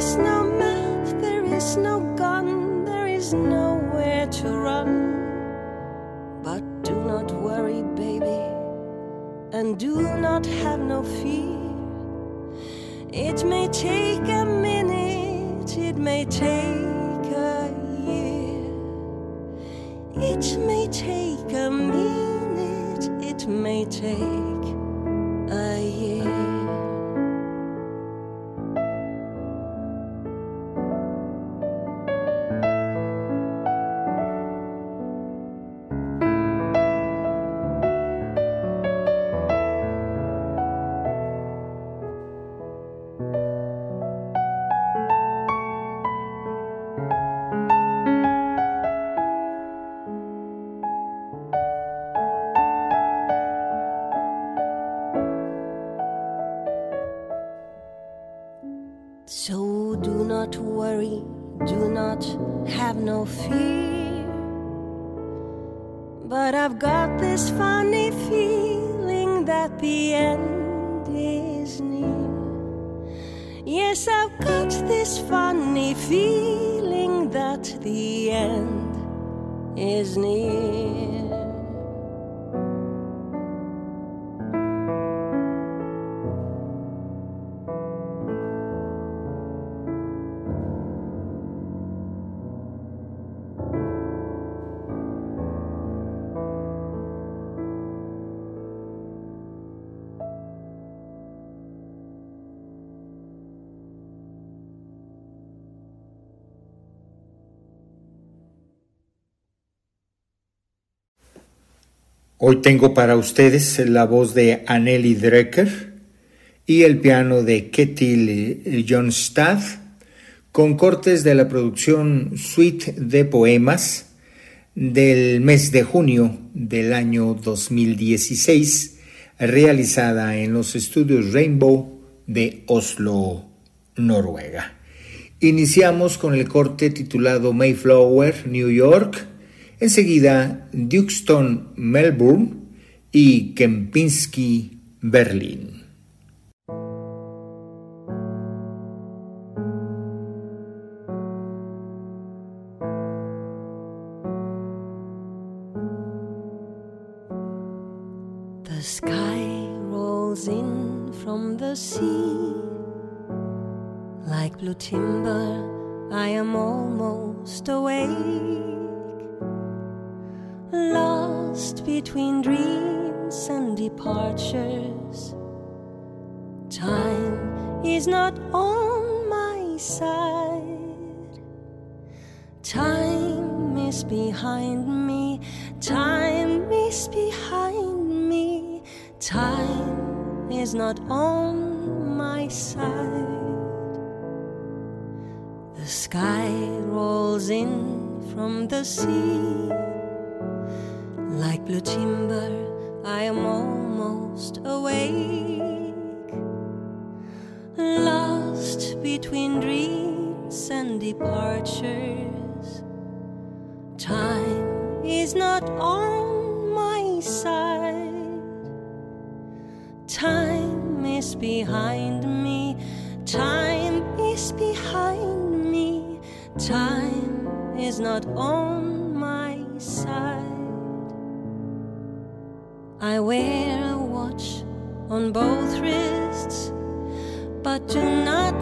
is no map, there is no gun, there is nowhere to run. But do not worry, baby, and do not have no fear. It may take a minute, it may take a year, it may take a minute, it may take. Hoy tengo para ustedes la voz de Anneli Drecker y el piano de Ketil Jonstad con cortes de la producción Suite de Poemas del mes de junio del año 2016 realizada en los estudios Rainbow de Oslo, Noruega. Iniciamos con el corte titulado Mayflower, New York, Enseguida, Dukeston, Melbourne y Kempinski, Berlín. Between dreams and departures. Time is not on my side. Time is behind me. Time is behind me. Time is not on my side. I wear a watch on both wrists, but do not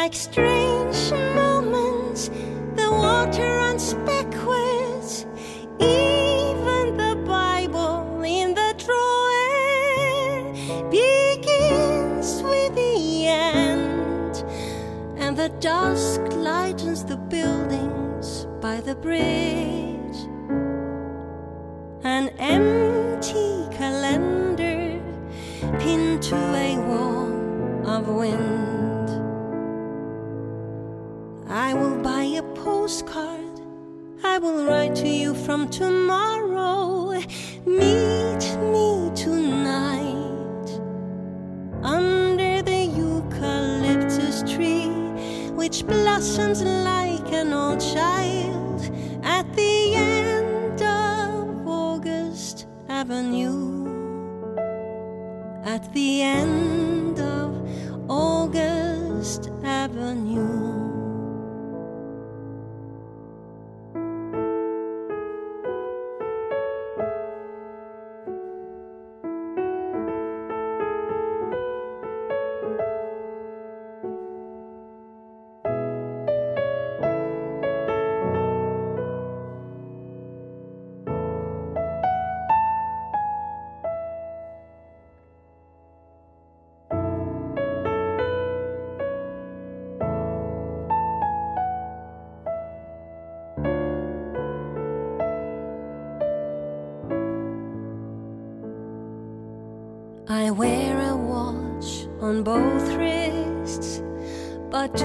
like strange moments. The water runs backwards, even the Bible in the drawer begins with the end, and the dusk lightens the buildings by the bridge. An empty calendar pinned to a wall of wind. I will buy a postcard. I will write to you from tomorrow. Meet me tonight under the eucalyptus tree, which blossoms like an old child at the end of August Avenue. At the end of August Avenue. Both wrists, but do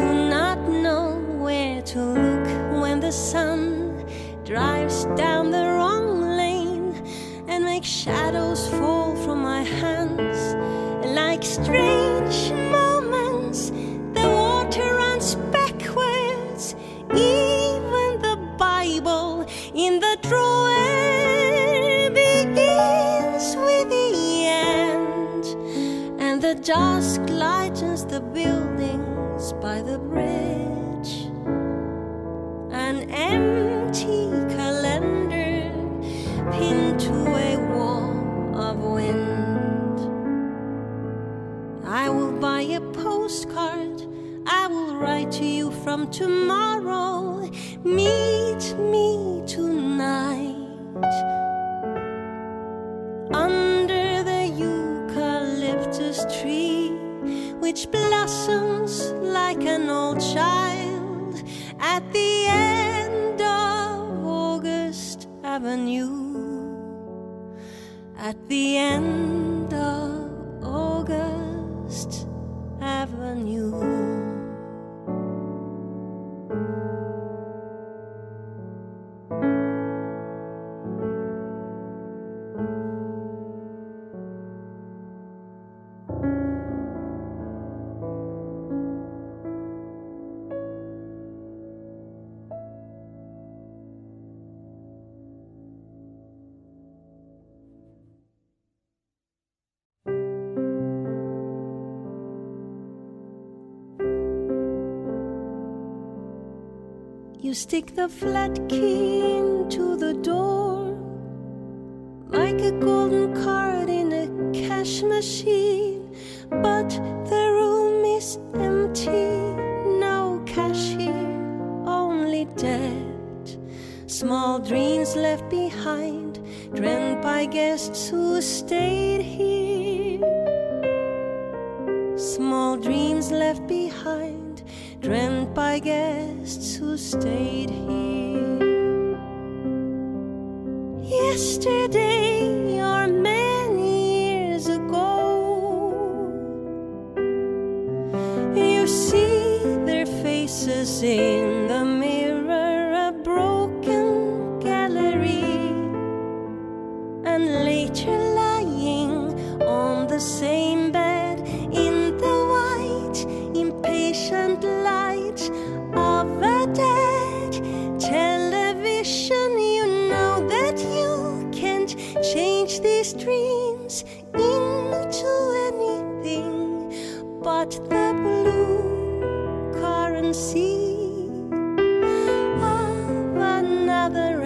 build Avenue. At the end of August Avenue. You stick the flat key into the door like a golden card in a cash machine. But the room is empty, no cashier, only debt. Small dreams left behind, dreamt by guests who stayed here. Small dreams left behind, dreamt by guests stayed here. dreams into anything but the blue currency of another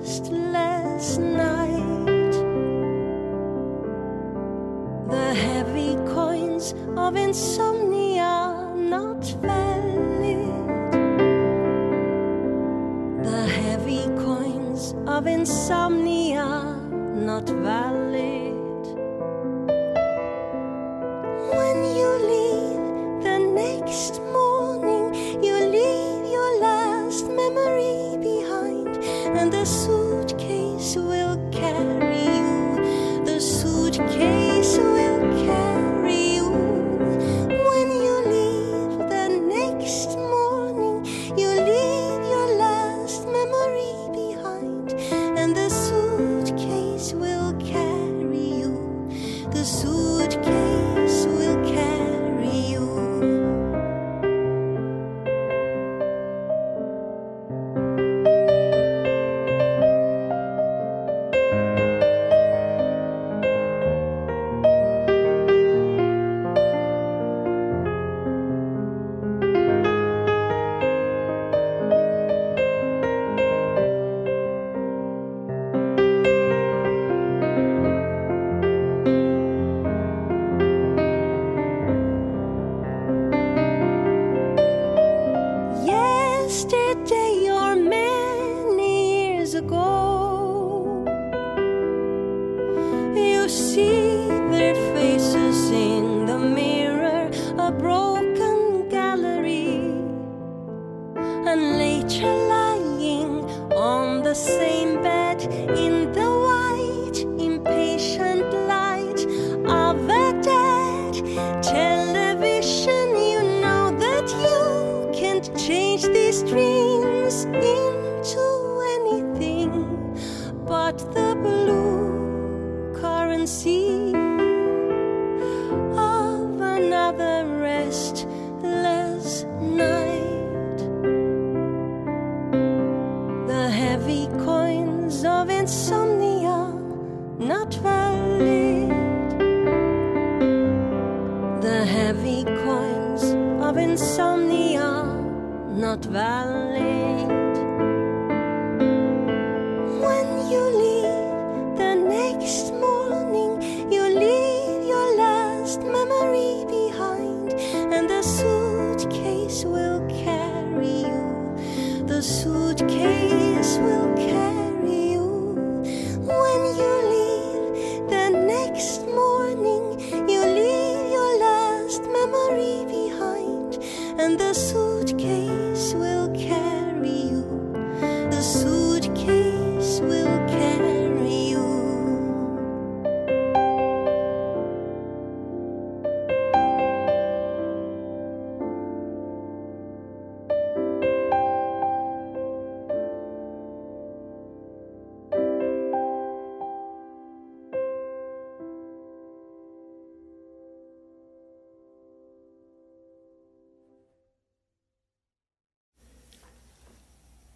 restless night. The heavy coins of insomnia not valid. The heavy coins of insomnia not valid.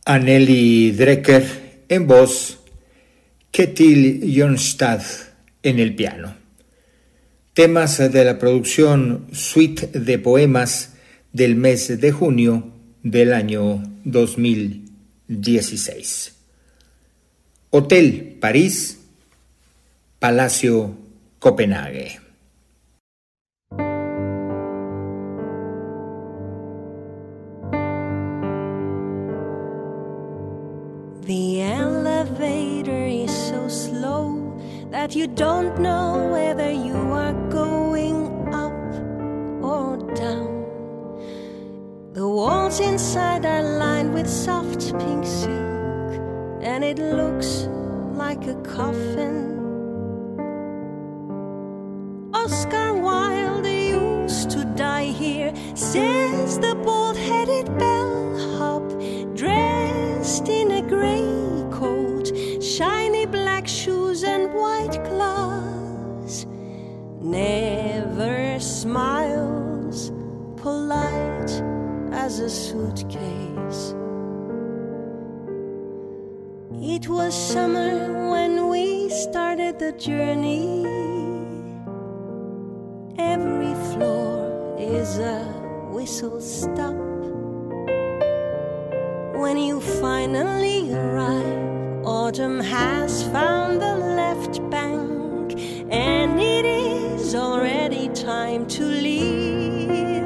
Anneli Drecker en voz, Ketil Jonstad en el piano. Temas de la producción Suite de Poemas del mes de junio del año 2016. Hotel París, Palacio Copenhague. that you don't know whether you are going up or down. The walls inside are lined with soft pink silk, and it looks like a coffin. Oscar Wilde used to die here, says the bald headed bellhop, dressed in a grey white gloves. Never smiles, polite as a suitcase. It was summer when we started the journey. Every floor is a whistle stop. When you finally arrive, autumn has found the left bank, and it is already time to leave.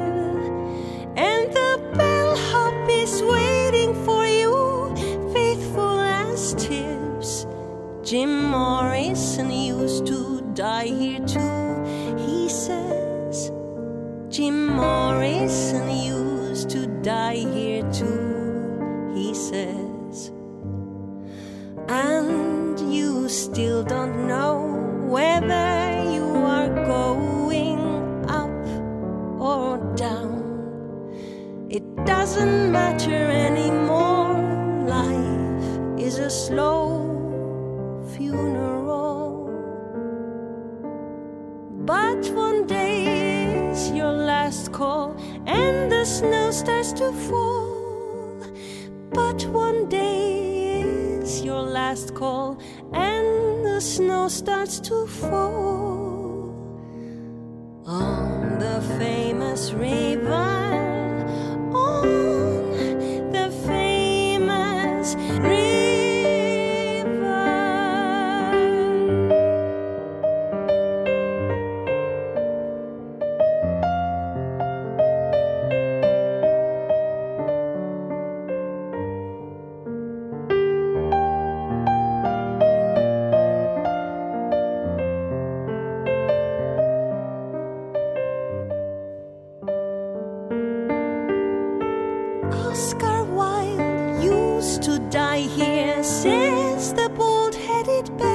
And the bellhop is waiting for you, faithful as tips. Jim Morrison used to die here too, he says. Jim Morrison used to die here too, And you still don't know whether you are going up or down. It doesn't matter anymore. Life is a slow funeral. But one day is your last call, and the snow starts to fall. But one day last call, and the snow starts to fall on the famous river. let it be.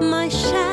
My shadow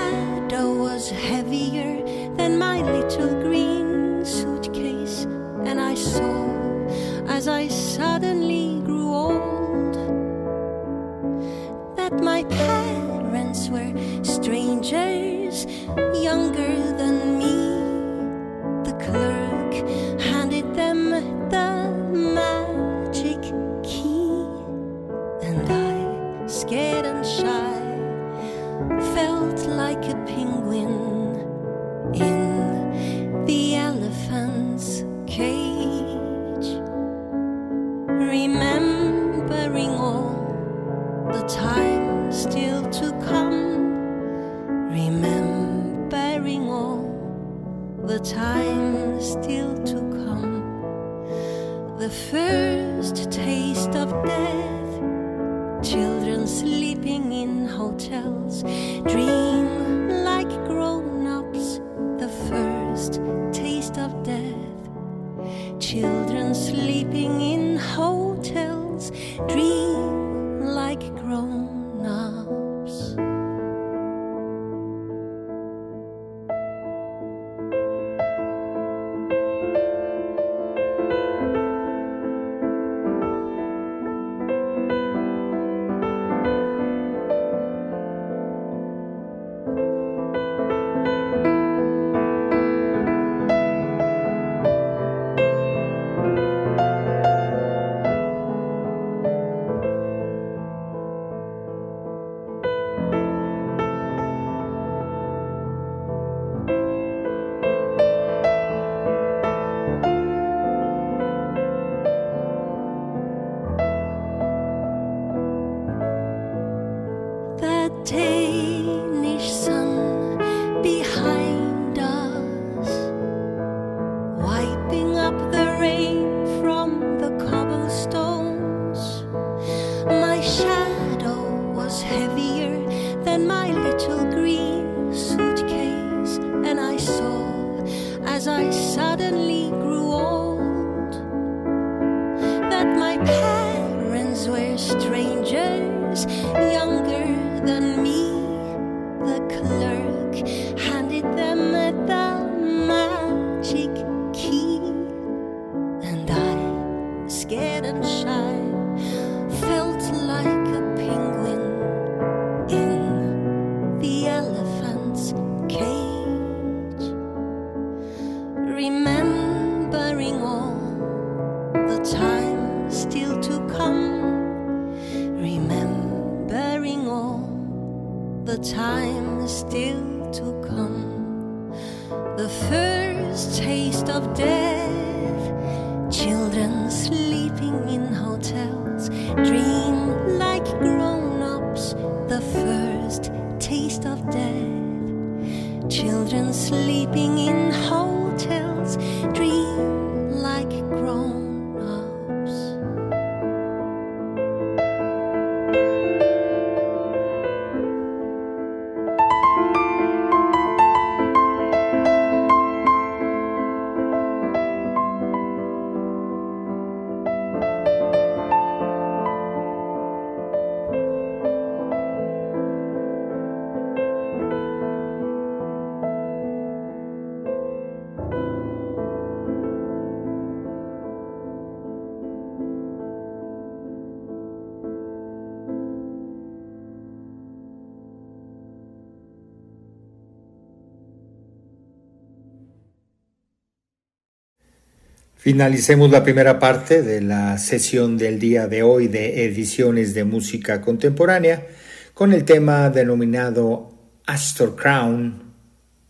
Finalicemos la primera parte de la sesión del día de hoy de ediciones de música contemporánea con el tema denominado Astor Crown,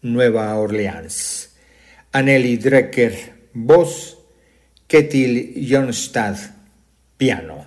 Nueva Orleans. Anneli Drecker, voz, Ketil Jonstad, piano.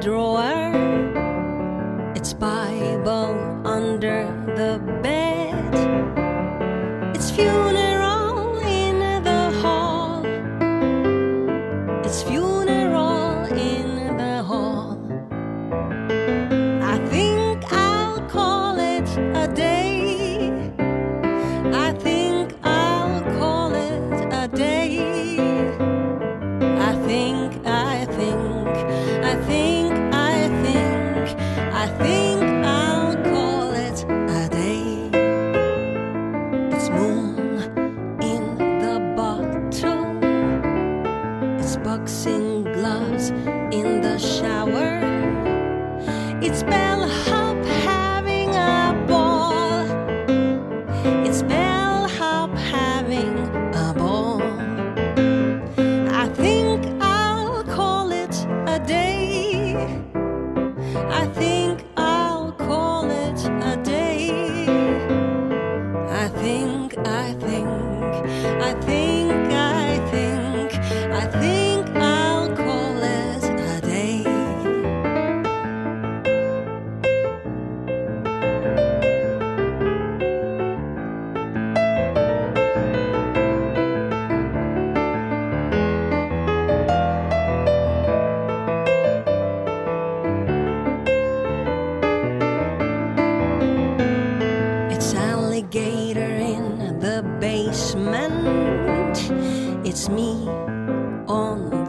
Drawer. It's Bible under the bed.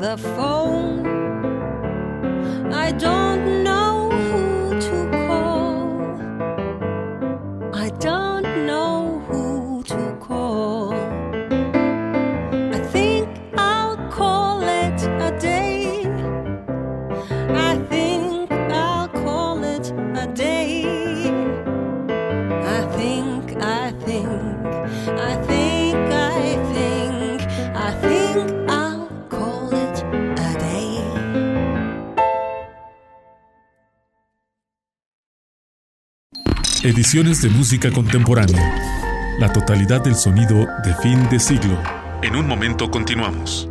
the phone. Ediciones de música contemporánea. La totalidad del sonido de fin de siglo. En un momento continuamos.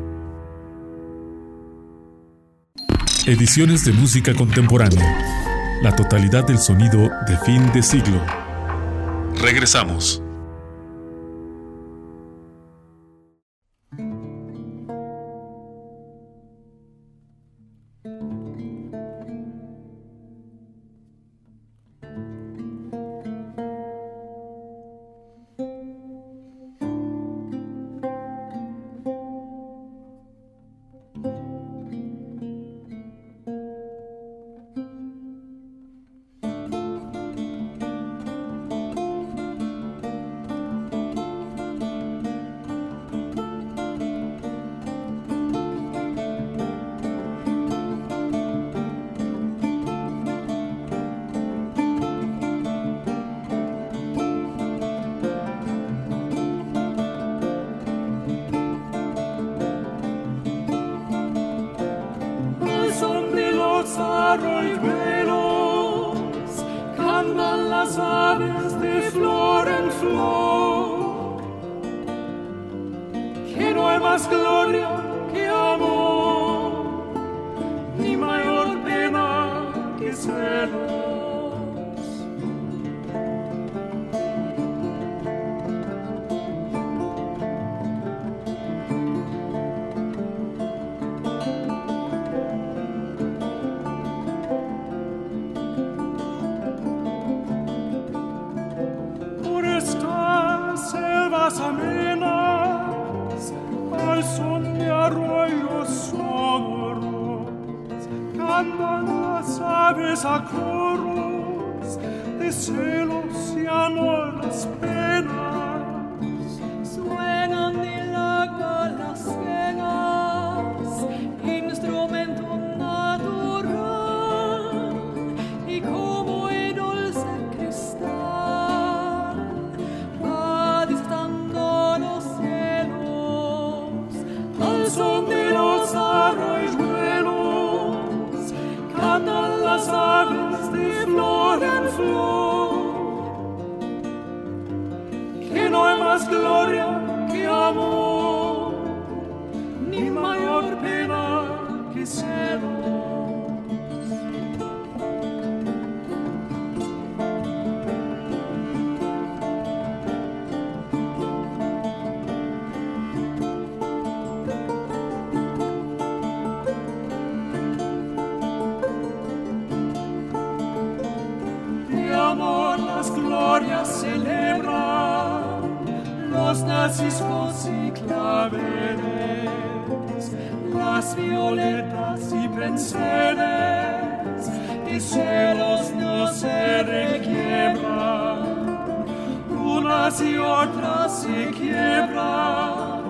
Ediciones de música contemporánea. La totalidad del sonido de fin de siglo. Regresamos. arroyuelos, cantan las aves de flor en flor. Que no hay más gloria que amor, ni mayor pena que celos. gloria celebra los naciscos y claveles, las violetas y penseres, y celos no se requiebran, unas y otras se quiebran,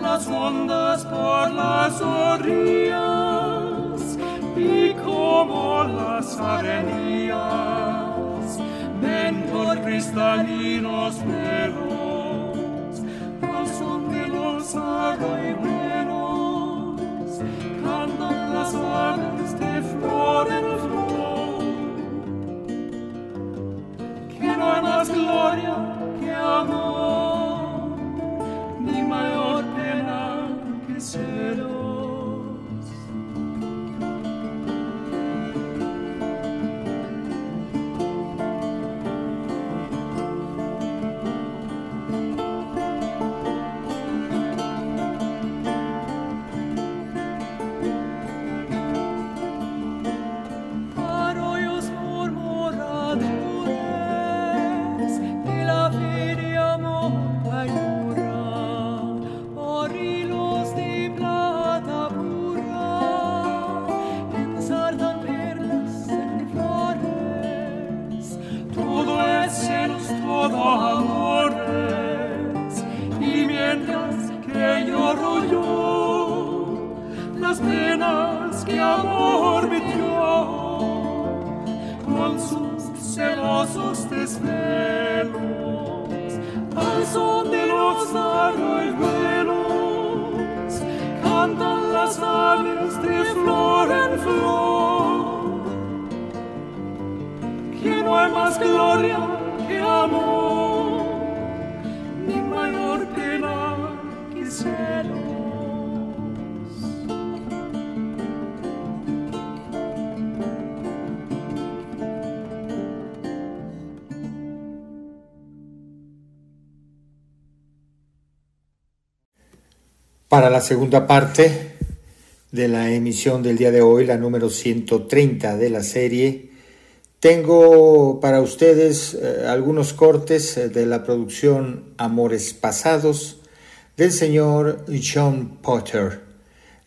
las ondas por las orillas y como las arenillas cristalinos velos, al son de los arroyuelos, cantan las aves de flor en flor. Que no hay más gloria que amor. Las penas que amor me dio. Con sus celosos desvelos al son de los arroyuelos cantan las aves de flor en flor. Que no hay más gloria Para la segunda parte de la emisión del día de hoy, la número 130 de la serie, tengo para ustedes eh, algunos cortes eh, de la producción Amores Pasados del señor John Potter,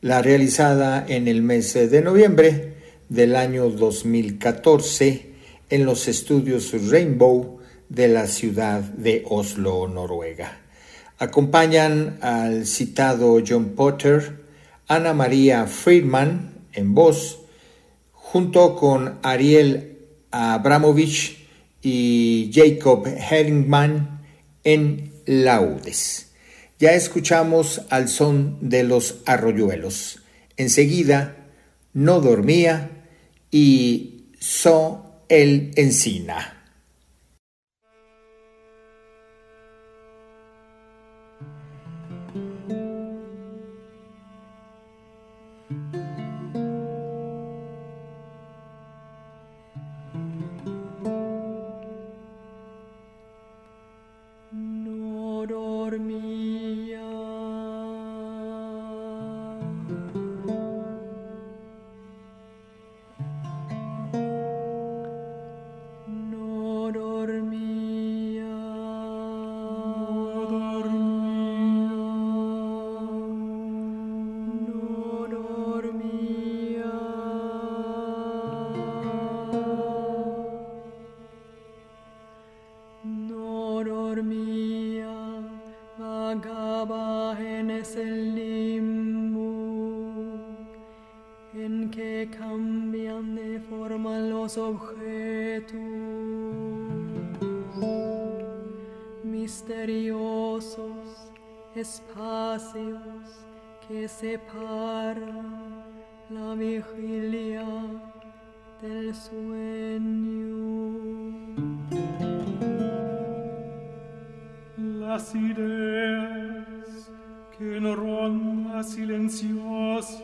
la realizada en el mes de noviembre del año 2014 en los estudios Rainbow de la ciudad de Oslo, Noruega. Acompañan al citado John Potter, Ana María Friedman en voz, junto con Ariel Abramovich y Jacob Herringman en laudes. Ya escuchamos al son de los arroyuelos. Enseguida, no dormía y so el encina. separa la vigilia del sueño. Las ideas que en ronda silenciosa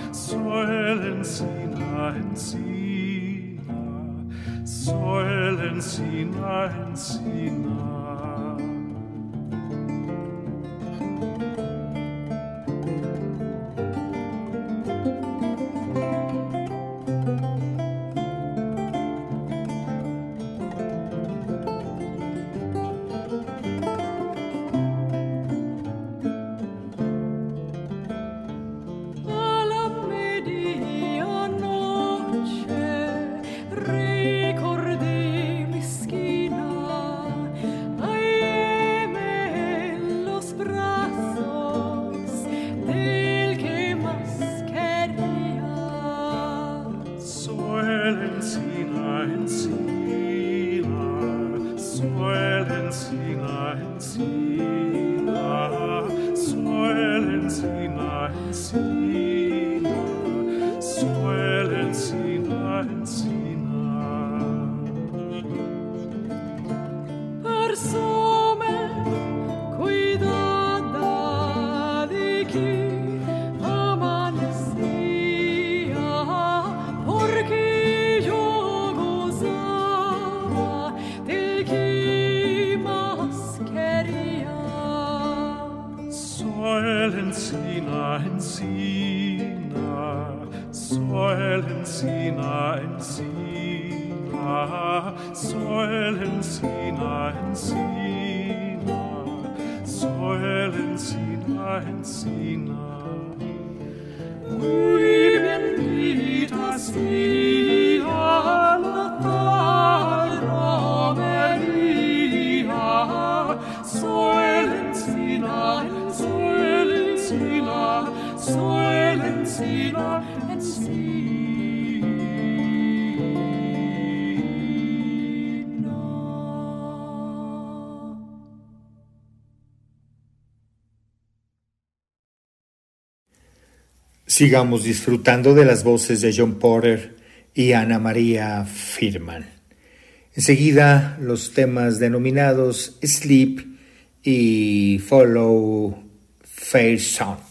Soil and sina and sina, soil and Ensina, and Ensina. Sigamos disfrutando de las voces de John Porter y Ana María Firman. Enseguida los temas denominados Sleep y Follow Fair Song.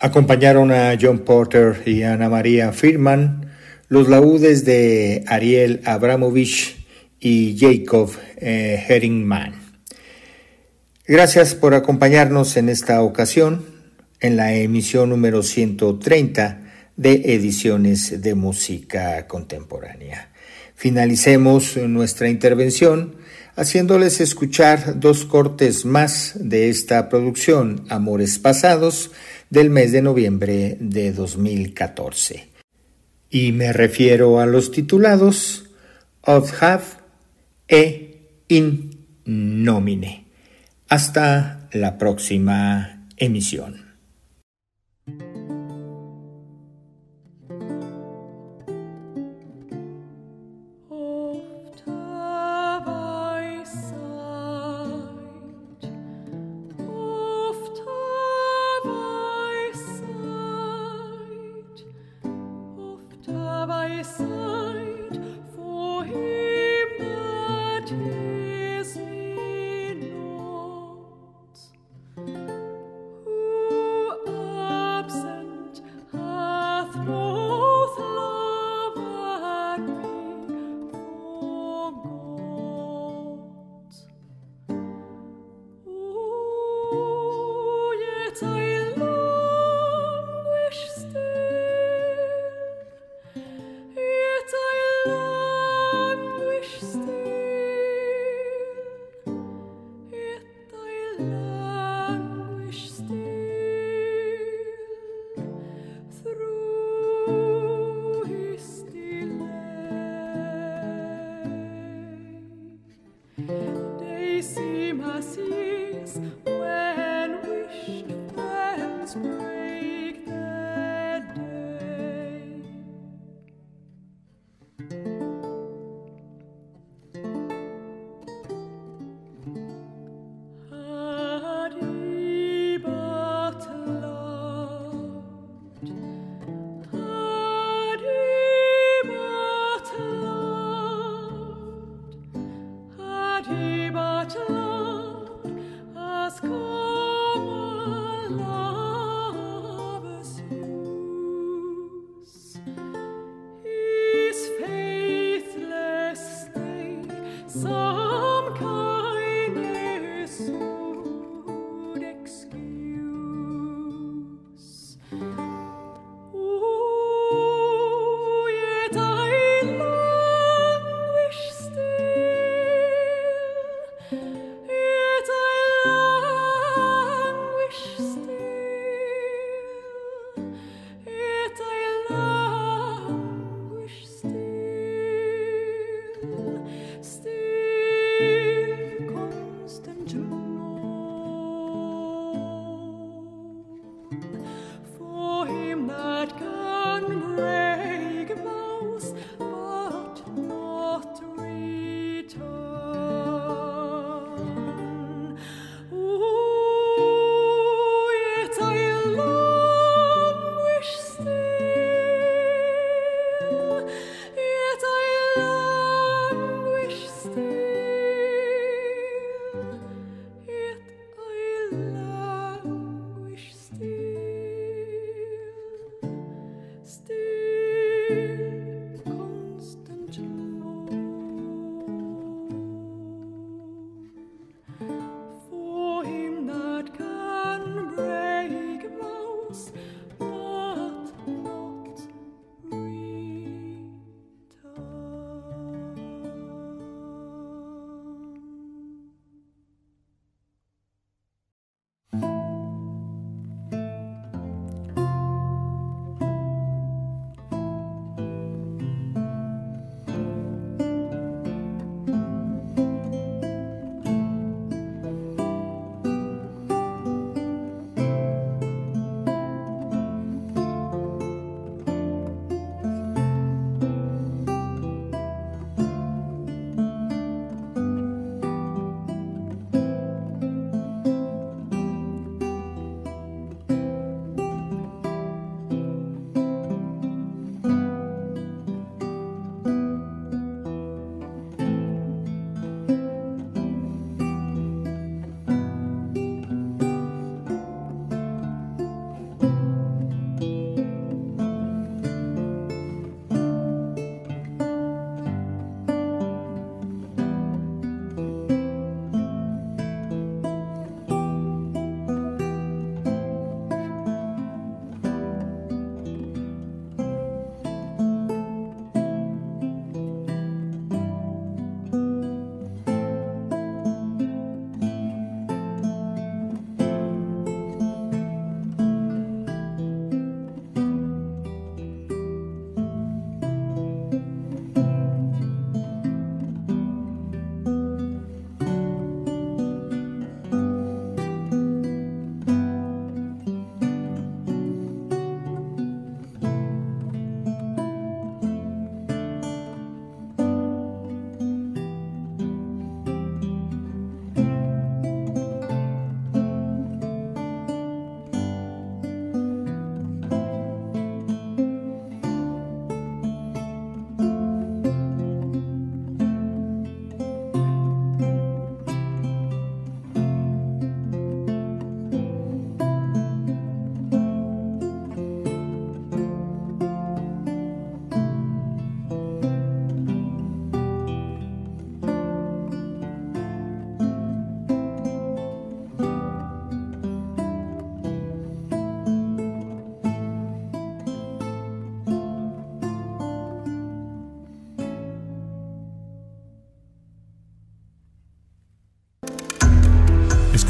Acompañaron a John Porter y Ana María Firman los laúdes de Ariel Abramovich y Jacob eh, Herringman. Gracias por acompañarnos en esta ocasión en la emisión número 130 de Ediciones de Música Contemporánea. Finalicemos nuestra intervención haciéndoles escuchar dos cortes más de esta producción, Amores Pasados, del mes de noviembre de 2014. Y me refiero a los titulados Of Have e In Nomine. Hasta la próxima emisión.